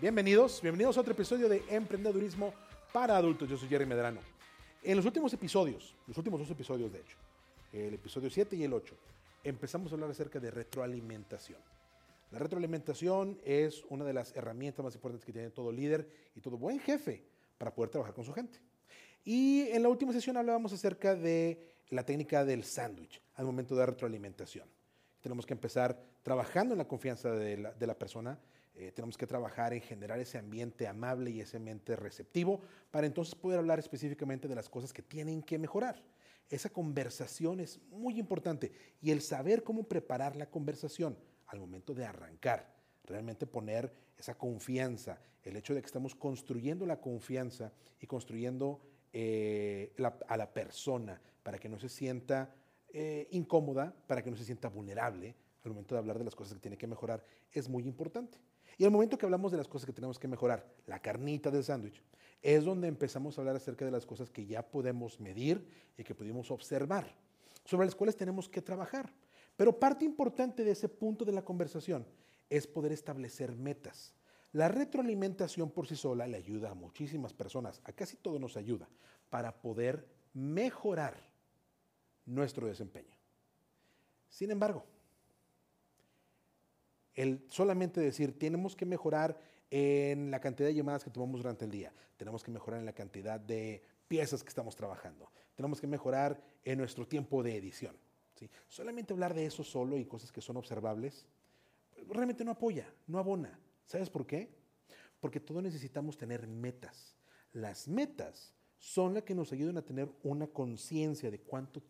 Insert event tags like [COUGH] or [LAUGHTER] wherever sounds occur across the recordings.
Bienvenidos, bienvenidos a otro episodio de Emprendedurismo para Adultos. Yo soy Jerry Medrano. En los últimos episodios, los últimos dos episodios de hecho, el episodio 7 y el 8, empezamos a hablar acerca de retroalimentación. La retroalimentación es una de las herramientas más importantes que tiene todo líder y todo buen jefe para poder trabajar con su gente. Y en la última sesión hablábamos acerca de la técnica del sándwich al momento de retroalimentación. Tenemos que empezar trabajando en la confianza de la, de la persona, eh, tenemos que trabajar en generar ese ambiente amable y ese ambiente receptivo para entonces poder hablar específicamente de las cosas que tienen que mejorar. Esa conversación es muy importante y el saber cómo preparar la conversación al momento de arrancar, realmente poner esa confianza, el hecho de que estamos construyendo la confianza y construyendo eh, la, a la persona para que no se sienta eh, incómoda, para que no se sienta vulnerable al momento de hablar de las cosas que tiene que mejorar, es muy importante. Y al momento que hablamos de las cosas que tenemos que mejorar, la carnita del sándwich, es donde empezamos a hablar acerca de las cosas que ya podemos medir y que pudimos observar, sobre las cuales tenemos que trabajar. Pero parte importante de ese punto de la conversación es poder establecer metas. La retroalimentación por sí sola le ayuda a muchísimas personas, a casi todo nos ayuda, para poder mejorar nuestro desempeño. Sin embargo, el solamente decir, tenemos que mejorar en la cantidad de llamadas que tomamos durante el día, tenemos que mejorar en la cantidad de piezas que estamos trabajando, tenemos que mejorar en nuestro tiempo de edición. ¿sí? Solamente hablar de eso solo y cosas que son observables, realmente no apoya, no abona. ¿Sabes por qué? Porque todos necesitamos tener metas. Las metas son las que nos ayudan a tener una conciencia de cuánto,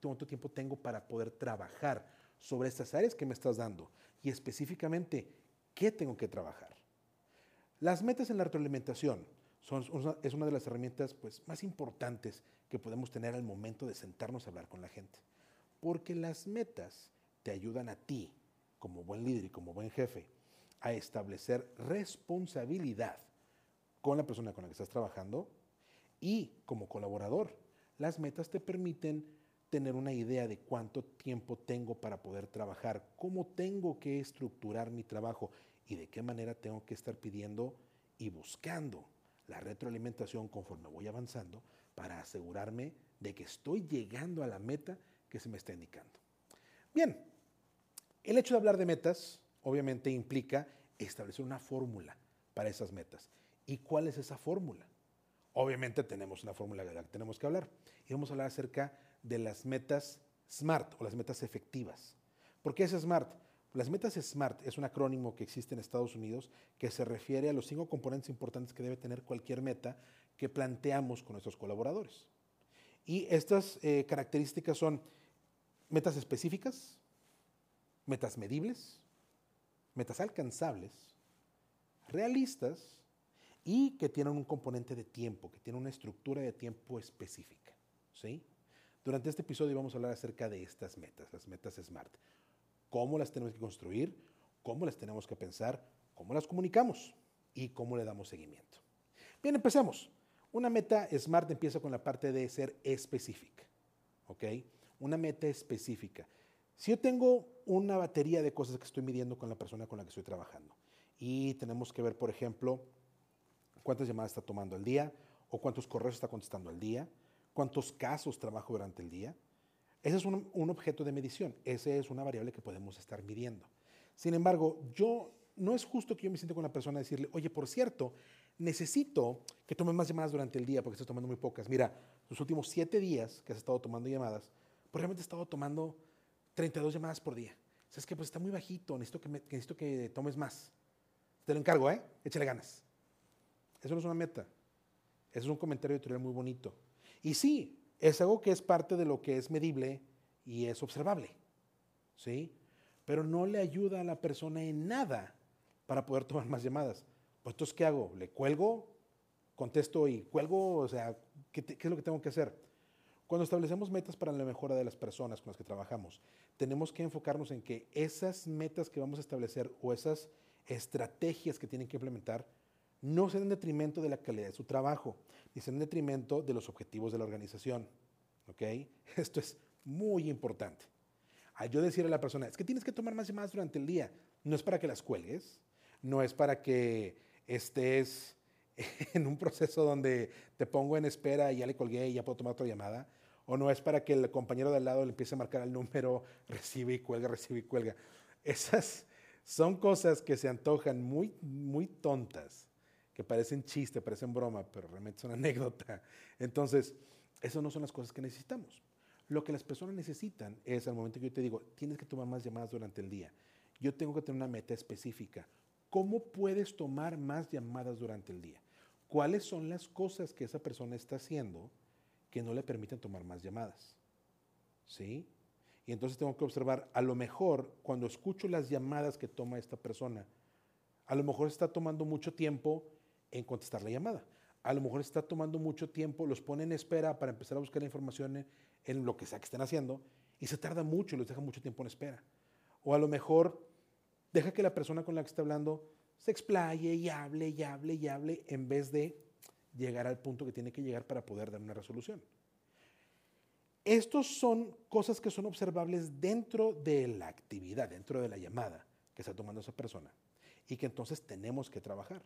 cuánto tiempo tengo para poder trabajar sobre estas áreas que me estás dando y específicamente qué tengo que trabajar. Las metas en la retroalimentación son, es una de las herramientas pues, más importantes que podemos tener al momento de sentarnos a hablar con la gente. Porque las metas te ayudan a ti, como buen líder y como buen jefe, a establecer responsabilidad con la persona con la que estás trabajando y como colaborador. Las metas te permiten tener una idea de cuánto tiempo tengo para poder trabajar, cómo tengo que estructurar mi trabajo y de qué manera tengo que estar pidiendo y buscando la retroalimentación conforme voy avanzando para asegurarme de que estoy llegando a la meta que se me está indicando. Bien, el hecho de hablar de metas obviamente implica establecer una fórmula para esas metas. ¿Y cuál es esa fórmula? Obviamente tenemos una fórmula de la que tenemos que hablar. Y vamos a hablar acerca de las metas SMART o las metas efectivas. ¿Por qué es SMART? Las metas SMART es un acrónimo que existe en Estados Unidos que se refiere a los cinco componentes importantes que debe tener cualquier meta que planteamos con nuestros colaboradores. Y estas eh, características son metas específicas, metas medibles, metas alcanzables, realistas y que tienen un componente de tiempo, que tienen una estructura de tiempo específica. ¿sí? Durante este episodio vamos a hablar acerca de estas metas, las metas SMART. Cómo las tenemos que construir, cómo las tenemos que pensar, cómo las comunicamos y cómo le damos seguimiento. Bien, empecemos. Una meta SMART empieza con la parte de ser específica. ¿Ok? Una meta específica. Si yo tengo una batería de cosas que estoy midiendo con la persona con la que estoy trabajando y tenemos que ver, por ejemplo, cuántas llamadas está tomando al día o cuántos correos está contestando al día, cuántos casos trabajo durante el día. Ese es un, objeto de medición, esa es una variable que podemos estar midiendo. Sin embargo, yo no es justo que yo me siente con la persona y decirle, oye, por cierto, necesito que tomes más llamadas durante el día porque estás tomando muy pocas. Mira, los últimos siete días que has estado tomando llamadas, pues realmente he estado tomando 32 llamadas por día. ¿Sabes que Pues está muy bajito, necesito que, me, necesito que tomes más. Te lo encargo, ¿eh? Échale ganas. Eso no es una meta. Eso es un comentario editorial muy bonito. Y sí, es algo que es parte de lo que es medible y es observable, ¿sí? Pero no le ayuda a la persona en nada para poder tomar más llamadas. Pues entonces, ¿qué hago? ¿Le cuelgo? ¿Contesto y cuelgo? O sea, ¿qué, ¿qué, es lo que tengo que hacer? Cuando establecemos metas para la mejora de las personas con las que trabajamos, tenemos que enfocarnos en que esas metas que vamos a establecer o esas estrategias que tienen que implementar no sean en detrimento de la calidad de su trabajo, ni sean en detrimento de los objetivos de la organización. ¿Ok? [LAUGHS] Esto es muy importante. Al yo decirle a la persona, es que tienes que tomar más llamadas durante el día, no es para que las cuelgues, no es para que estés [LAUGHS] en un proceso donde te pongo en espera y ya le colgué y ya puedo tomar otra llamada. O no es para que el compañero de al lado le empiece a marcar el número, [LAUGHS] recibe y cuelga, recibe y cuelga. Esas son cosas que se antojan muy, muy tontas, que parecen chiste, parecen broma, pero realmente son [LAUGHS] anécdota. Entonces, esas no son las cosas que necesitamos. Lo que las personas necesitan es al momento que yo te digo, tienes que tomar más llamadas durante el día. Yo tengo que tener una meta específica. ¿Cómo puedes tomar más llamadas durante el día? ¿Cuáles son las cosas que esa persona está haciendo que no le permiten tomar más llamadas? ¿Sí? Y entonces tengo que observar, a lo mejor cuando escucho las llamadas que toma esta persona, a lo mejor está tomando mucho tiempo en contestar la llamada. A lo mejor está tomando mucho tiempo, los pone en espera para empezar a buscar información en lo que sea que estén haciendo y se tarda mucho y los deja mucho tiempo en espera. O a lo mejor deja que la persona con la que está hablando se explaye y hable y hable y hable en vez de llegar al punto que tiene que llegar para poder dar una resolución. Estos son cosas que son observables dentro de la actividad, dentro de la llamada que está tomando esa persona y que entonces tenemos que trabajar.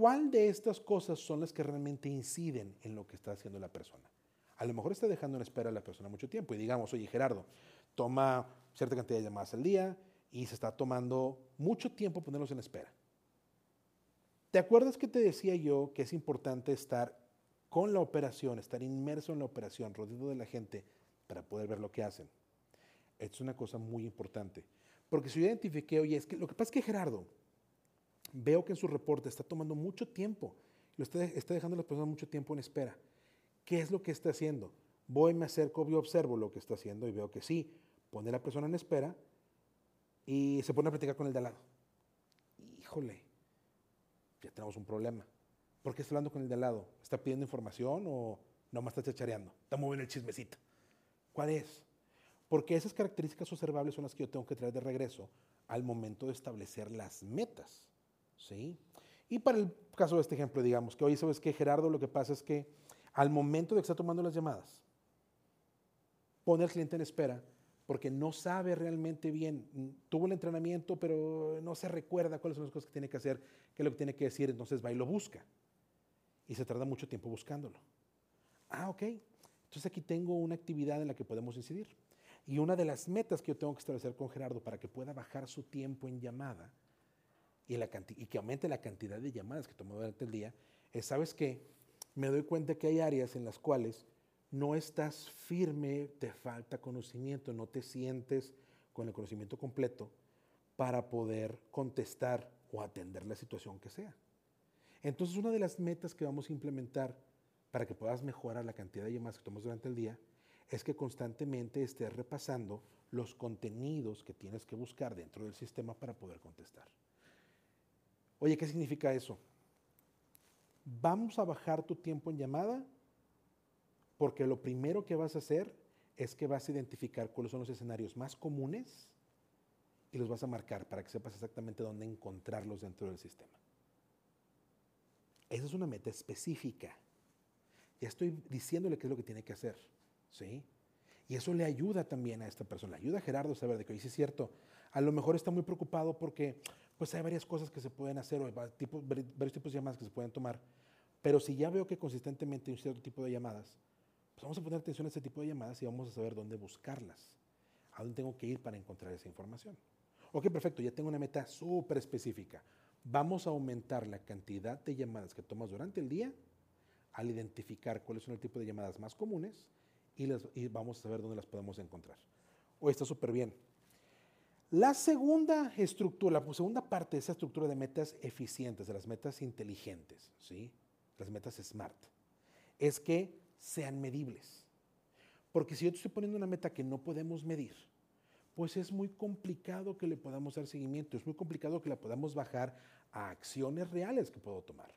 ¿Cuál de estas cosas son las que realmente inciden en lo que está haciendo la persona? A lo mejor está dejando en espera a la persona mucho tiempo y digamos, oye Gerardo, toma cierta cantidad de llamadas al día y se está tomando mucho tiempo ponerlos en espera. ¿Te acuerdas que te decía yo que es importante estar con la operación, estar inmerso en la operación, rodeado de la gente para poder ver lo que hacen? Es una cosa muy importante. Porque si yo identifiqué, oye, es que lo que pasa es que Gerardo, veo que en su reporte está tomando mucho tiempo, lo está, está dejando a las personas mucho tiempo en espera. ¿Qué es lo que está haciendo? Voy, me acerco y observo lo que está haciendo y veo que sí, pone a la persona en espera y se pone a platicar con el de al lado. Híjole, ya tenemos un problema. ¿Por qué está hablando con el de al lado? ¿Está pidiendo información o nomás está chachareando? Está moviendo el chismecito. ¿Cuál es? Porque esas características observables son las que yo tengo que traer de regreso al momento de establecer las metas. ¿Sí? Y para el caso de este ejemplo, digamos que hoy sabes que Gerardo lo que pasa es que al momento de que está tomando las llamadas, pone al cliente en espera porque no sabe realmente bien, tuvo el entrenamiento, pero no se recuerda cuáles son las cosas que tiene que hacer, qué es lo que tiene que decir, entonces va y lo busca. Y se tarda mucho tiempo buscándolo. Ah, ok. Entonces aquí tengo una actividad en la que podemos incidir. Y una de las metas que yo tengo que establecer con Gerardo para que pueda bajar su tiempo en llamada y, que aumente la cantidad de llamadas que toma durante el día es, ¿sabes qué? me doy cuenta que hay áreas en las cuales no estás firme, te falta conocimiento, no te sientes con el conocimiento completo para poder contestar o atender la situación que sea. Entonces, una de las metas que vamos a implementar para que puedas mejorar la cantidad de llamadas que tomas durante el día es que constantemente estés repasando los contenidos que tienes que buscar dentro del sistema para poder contestar. Oye, ¿qué significa eso? vamos a bajar tu tiempo en llamada porque lo primero que vas a hacer es que vas a identificar cuáles son los escenarios más comunes y los vas a marcar para que sepas exactamente dónde encontrarlos dentro del sistema. Esa es una meta específica. Ya estoy diciéndole qué es lo que tiene que hacer. ¿sí? Y eso le ayuda también a esta persona. Le ayuda a Gerardo a saber de que, hoy es cierto, a lo mejor está muy preocupado porque pues hay varias cosas que se pueden hacer o varios tipos de llamadas que se pueden tomar. Pero si ya veo que consistentemente hay un cierto tipo de llamadas, pues vamos a poner atención a ese tipo de llamadas y vamos a saber dónde buscarlas. A dónde tengo que ir para encontrar esa información. Ok, perfecto, ya tengo una meta súper específica. Vamos a aumentar la cantidad de llamadas que tomas durante el día al identificar cuáles son el tipo de llamadas más comunes y, y vamos a saber dónde las podemos encontrar. O está súper bien. La segunda estructura, la segunda parte de esa estructura de metas eficientes, de las metas inteligentes, ¿sí? las metas SMART, es que sean medibles. Porque si yo te estoy poniendo una meta que no podemos medir, pues es muy complicado que le podamos dar seguimiento, es muy complicado que la podamos bajar a acciones reales que puedo tomar.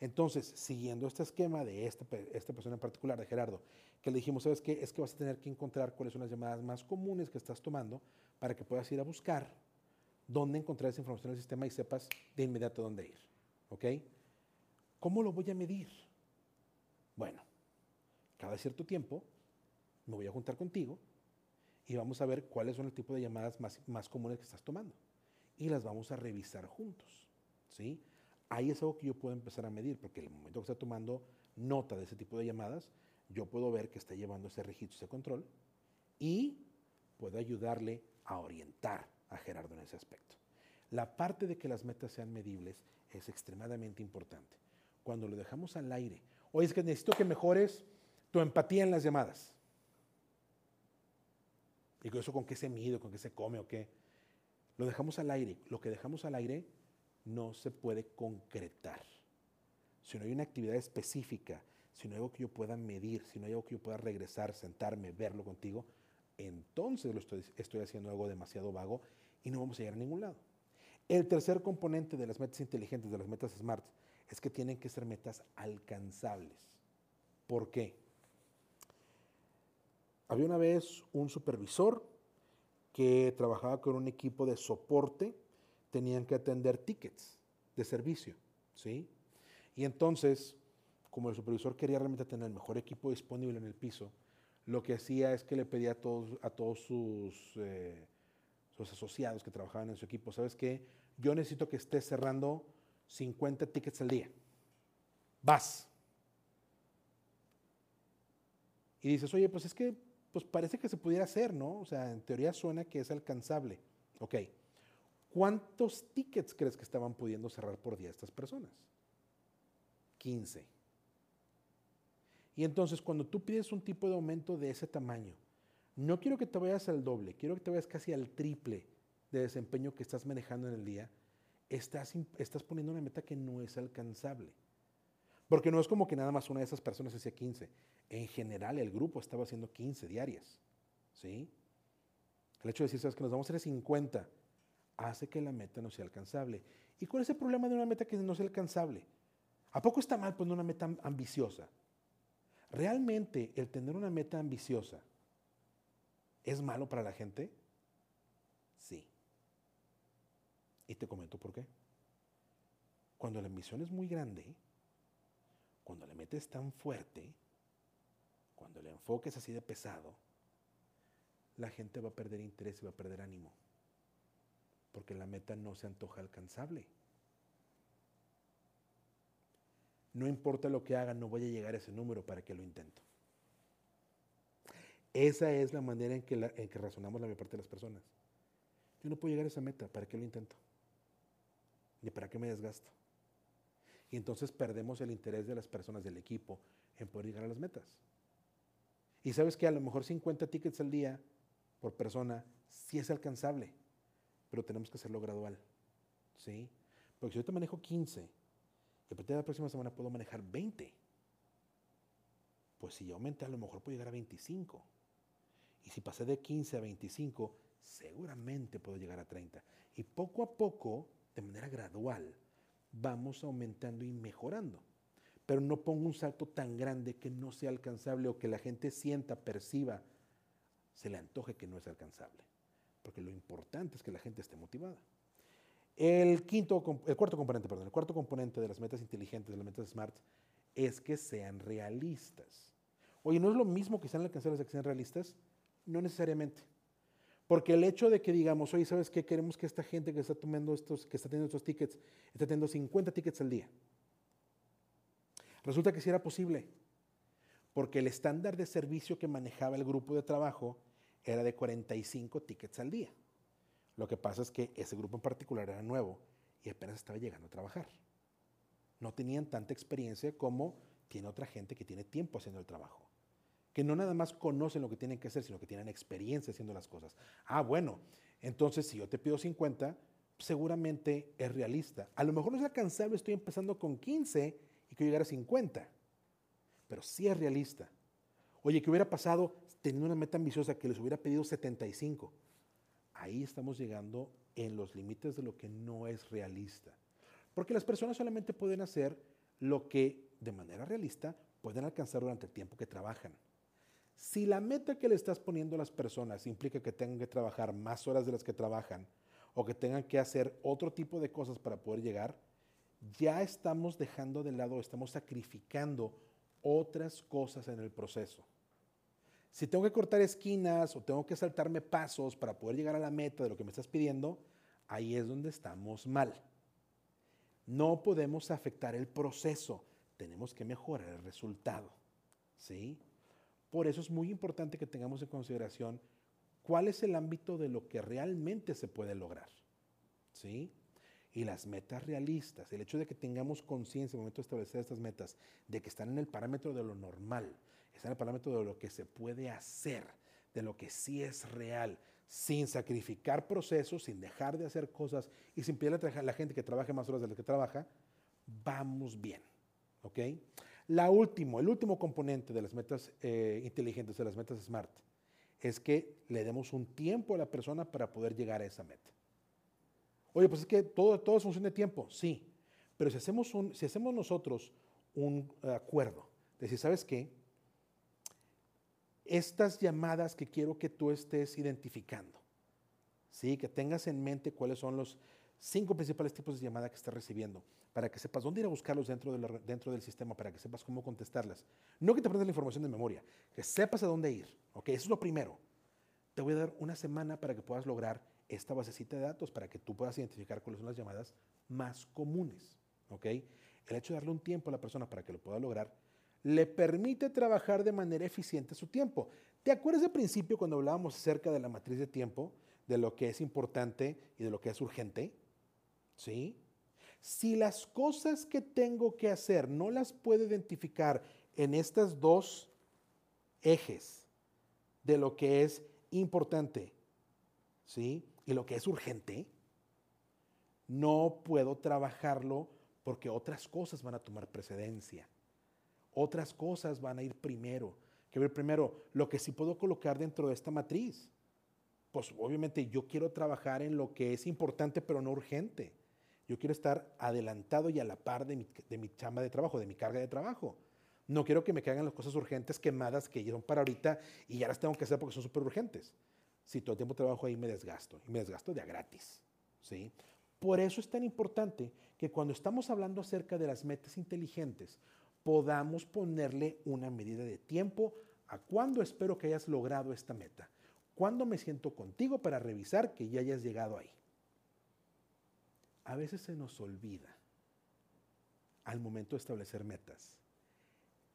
Entonces, siguiendo este esquema de esta, esta persona en particular, de Gerardo, que le dijimos, ¿sabes qué? Es que vas a tener que encontrar cuáles son las llamadas más comunes que estás tomando para que puedas ir a buscar dónde encontrar esa información en el sistema y sepas de inmediato dónde ir. ¿Ok? ¿Cómo lo voy a medir? Bueno, cada cierto tiempo me voy a juntar contigo y vamos a ver cuáles son el tipo de llamadas más, más comunes que estás tomando. Y las vamos a revisar juntos. ¿sí? ahí es algo que yo puedo empezar a medir, porque el momento que está tomando nota de ese tipo de llamadas, yo puedo ver que está llevando ese registro, ese control, y puedo ayudarle a orientar a Gerardo en ese aspecto. La parte de que las metas sean medibles es extremadamente importante. Cuando lo dejamos al aire, oye, es que necesito que mejores tu empatía en las llamadas. Y con eso, ¿con qué se mide, con qué se come o qué? Lo dejamos al aire. Lo que dejamos al aire no se puede concretar. Si no hay una actividad específica, si no hay algo que yo pueda medir, si no hay algo que yo pueda regresar, sentarme, verlo contigo, entonces lo estoy, haciendo algo demasiado vago y no vamos a llegar a ningún lado. El tercer componente de las metas inteligentes, de las metas SMART, es que tienen que ser metas alcanzables. ¿Por qué? Había una vez un supervisor que trabajaba con un equipo de soporte, tenían que atender tickets de servicio, ¿sí? Y entonces, como el supervisor quería realmente tener el mejor equipo disponible en el piso, lo que hacía es que le pedía a todos, a todos sus, eh, sus asociados que trabajaban en su equipo, ¿sabes qué? Yo necesito que estés cerrando 50 tickets al día. Vas. Y dices, oye, pues es que pues parece que se pudiera hacer, ¿no? O sea, en teoría suena que es alcanzable. Ok. ¿Cuántos tickets crees que estaban pudiendo cerrar por día estas personas? 15. Y entonces cuando tú pides un tipo de aumento de ese tamaño, no quiero que te vayas al doble, quiero que te vayas casi al triple de desempeño que estás manejando en el día, estás, estás poniendo una meta que no es alcanzable. Porque no es como que nada más una de esas personas hacía 15. En general, el grupo estaba haciendo 15 diarias. ¿Sí? El hecho de decir, sabes que nos vamos a hacer 50, hace que la meta no sea alcanzable. ¿Y cuál es el problema de una meta que no sea alcanzable? ¿A poco está mal poner una meta ambiciosa? ¿Realmente el tener una meta ambiciosa es malo para la gente? Sí. Y te comento por qué. Cuando la ambición es muy grande, cuando le metes tan fuerte, cuando el enfoque es así de pesado, la gente va a perder interés y va a perder ánimo, porque la meta no se antoja alcanzable. No importa lo que haga, no voy a llegar a ese número para que lo intento. Esa es la manera en que, en que razonamos la mayor parte de las personas. Yo no puedo llegar a esa meta, ¿para qué lo intento? Ni para qué me desgasto. Y entonces perdemos el interés de las personas del equipo en poder llegar a las metas. Y sabes que a lo mejor 50 tickets al día por persona sí es alcanzable, pero tenemos que hacerlo gradual. ¿Sí? Porque si yo te manejo 15 a partir de la próxima semana puedo manejar 20, pues si yo aumenté a lo mejor puedo llegar a 25. Y si pasé de 15 a 25, seguramente puedo llegar a 30. Y poco a poco, de manera gradual, vamos aumentando y mejorando. Pero no pongo un salto tan grande que no sea alcanzable o que la gente sienta, perciba, se le antoje que no es alcanzable. Porque lo importante es que la gente esté motivada. El, quinto, el cuarto componente, perdón, el cuarto componente de las metas inteligentes, de las metas SMART, es que sean realistas. Oye, ¿no es lo mismo que sean alcanzables que sean realistas? No necesariamente. Porque el hecho de que digamos, oye, ¿sabes qué? Queremos que esta gente que está tomando estos, que está teniendo estos tickets, está teniendo 50 tickets al día. Resulta que sí era posible. Porque el estándar de servicio que manejaba el grupo de trabajo era de 45 tickets al día. Lo que pasa es que ese grupo en particular era nuevo y apenas estaba llegando a trabajar. No tenían tanta experiencia como tiene otra gente que tiene tiempo haciendo el trabajo que no nada más conocen lo que tienen que hacer, sino que tienen experiencia haciendo las cosas. Ah, bueno, entonces si yo te pido 50, seguramente es realista. A lo mejor no es alcanzable, estoy empezando con 15 y quiero llegar a 50, pero sí es realista. Oye, ¿qué hubiera pasado teniendo una meta ambiciosa que les hubiera pedido 75? Ahí estamos llegando en los límites de lo que no es realista. Porque las personas solamente pueden hacer lo que de manera realista pueden alcanzar durante el tiempo que trabajan. Si la meta que le estás poniendo a las personas implica que tengan que trabajar más horas de las que trabajan o que tengan que hacer otro tipo de cosas para poder llegar, ya estamos dejando de lado, estamos sacrificando otras cosas en el proceso. Si tengo que cortar esquinas o tengo que saltarme pasos para poder llegar a la meta de lo que me estás pidiendo, ahí es donde estamos mal. No podemos afectar el proceso, tenemos que mejorar el resultado. ¿Sí? Por eso es muy importante que tengamos en consideración cuál es el ámbito de lo que realmente se puede lograr. ¿Sí? Y las metas realistas, el hecho de que tengamos conciencia en el momento de establecer estas metas, de que están en el parámetro de lo normal, están en el parámetro de lo que se puede hacer, de lo que sí es real, sin sacrificar procesos, sin dejar de hacer cosas y sin pedirle a la gente que trabaje más horas de las que trabaja, vamos bien. ¿Ok? La último, el último componente de las metas eh, inteligentes, de las metas SMART, es que le demos un tiempo a la persona para poder llegar a esa meta. Oye, pues es que todo, todo es función de tiempo, sí, pero si hacemos, un, si hacemos nosotros un acuerdo, de decir, ¿sabes qué? Estas llamadas que quiero que tú estés identificando, ¿sí? que tengas en mente cuáles son los cinco principales tipos de llamada que estás recibiendo, para que sepas dónde ir a buscarlos dentro, dentro del sistema, para que sepas cómo contestarlas. No que te aprendas la información de memoria, que sepas a dónde ir. ¿ok? Eso es lo primero. Te voy a dar una semana para que puedas lograr esta basecita de datos, para que tú puedas identificar cuáles son las llamadas más comunes. ¿ok? El hecho de darle un tiempo a la persona para que lo pueda lograr, le permite trabajar de manera eficiente su tiempo. ¿Te acuerdas del principio cuando hablábamos acerca de la matriz de tiempo, de lo que es importante y de lo que es urgente? ¿Sí? Si las cosas que tengo que hacer no las puedo identificar en estas dos ejes de lo que es importante, ¿sí? Y lo que es urgente, no puedo trabajarlo porque otras cosas van a tomar precedencia. Otras cosas van a ir primero. Que ver primero lo que sí puedo colocar dentro de esta matriz. Pues obviamente yo quiero trabajar en lo que es importante pero no urgente. Yo quiero estar adelantado y a la par de mi, de chamba de trabajo, de mi carga de trabajo. No quiero que me caigan las cosas urgentes quemadas que llegaron para ahorita y ya las tengo que hacer porque son súper urgentes. Si todo el tiempo trabajo ahí me desgasto y me desgasto de a gratis. ¿sí? Por eso es tan importante que cuando estamos hablando acerca de las metas inteligentes, podamos ponerle una medida de tiempo a cuándo espero que hayas logrado esta meta. ¿Cuándo me siento contigo para revisar que ya hayas llegado ahí? a veces se nos olvida al momento de establecer metas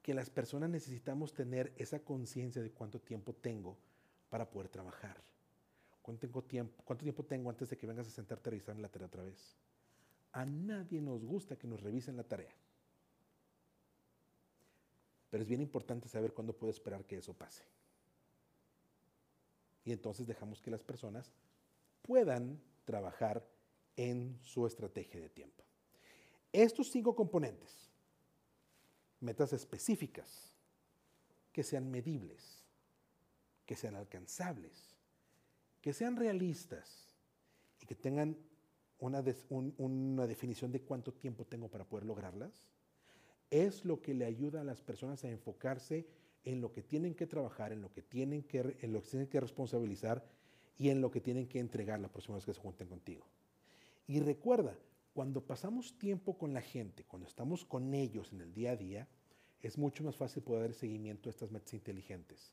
que las personas necesitamos tener esa conciencia de cuánto tiempo tengo para poder trabajar. ¿Cuánto, tengo tiempo, ¿Cuánto tiempo tengo antes de que vengas a sentarte a revisar la tarea otra vez? A nadie nos gusta que nos revisen la tarea. Pero es bien importante saber cuándo puedo esperar que eso pase. Y entonces dejamos que las personas puedan trabajar en su estrategia de tiempo. Estos cinco componentes, metas específicas, que sean medibles, que sean alcanzables, que sean realistas y que tengan una, una, definición de cuánto tiempo tengo para poder lograrlas, es lo que le ayuda a las personas a enfocarse en lo que tienen que trabajar, en lo que tienen que, en lo que, tienen que responsabilizar y en lo que tienen que entregar la próxima vez que se junten contigo. Y recuerda, cuando pasamos tiempo con la gente, cuando estamos con ellos en el día a día, es mucho más fácil poder dar seguimiento a estas metas inteligentes,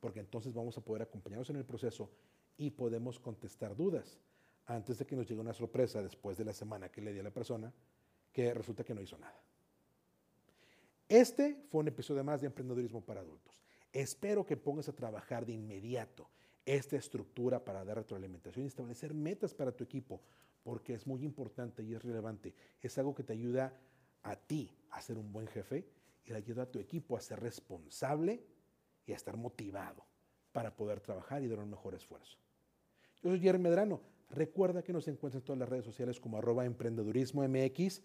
porque entonces vamos a poder acompañarnos en el proceso y podemos contestar dudas antes de que nos llegue una sorpresa después de la semana que le di a la persona que resulta que no hizo nada. Este fue un episodio más de Emprendedurismo para Adultos. Espero que pongas a trabajar de inmediato esta estructura para dar retroalimentación y establecer metas para tu equipo, porque es muy importante y es relevante. Es algo que te ayuda a ti a ser un buen jefe y le ayuda a tu equipo a ser responsable y a estar motivado para poder trabajar y dar un mejor esfuerzo. Yo soy Jeremy Medrano. Recuerda que nos encuentras en todas las redes sociales como arroba emprendedurismo MX.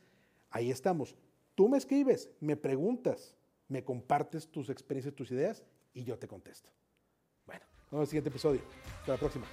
Ahí estamos. Tú me escribes, me preguntas, me compartes tus experiencias, tus ideas y yo te contesto. Bueno, nos vemos en el siguiente episodio. Hasta la próxima.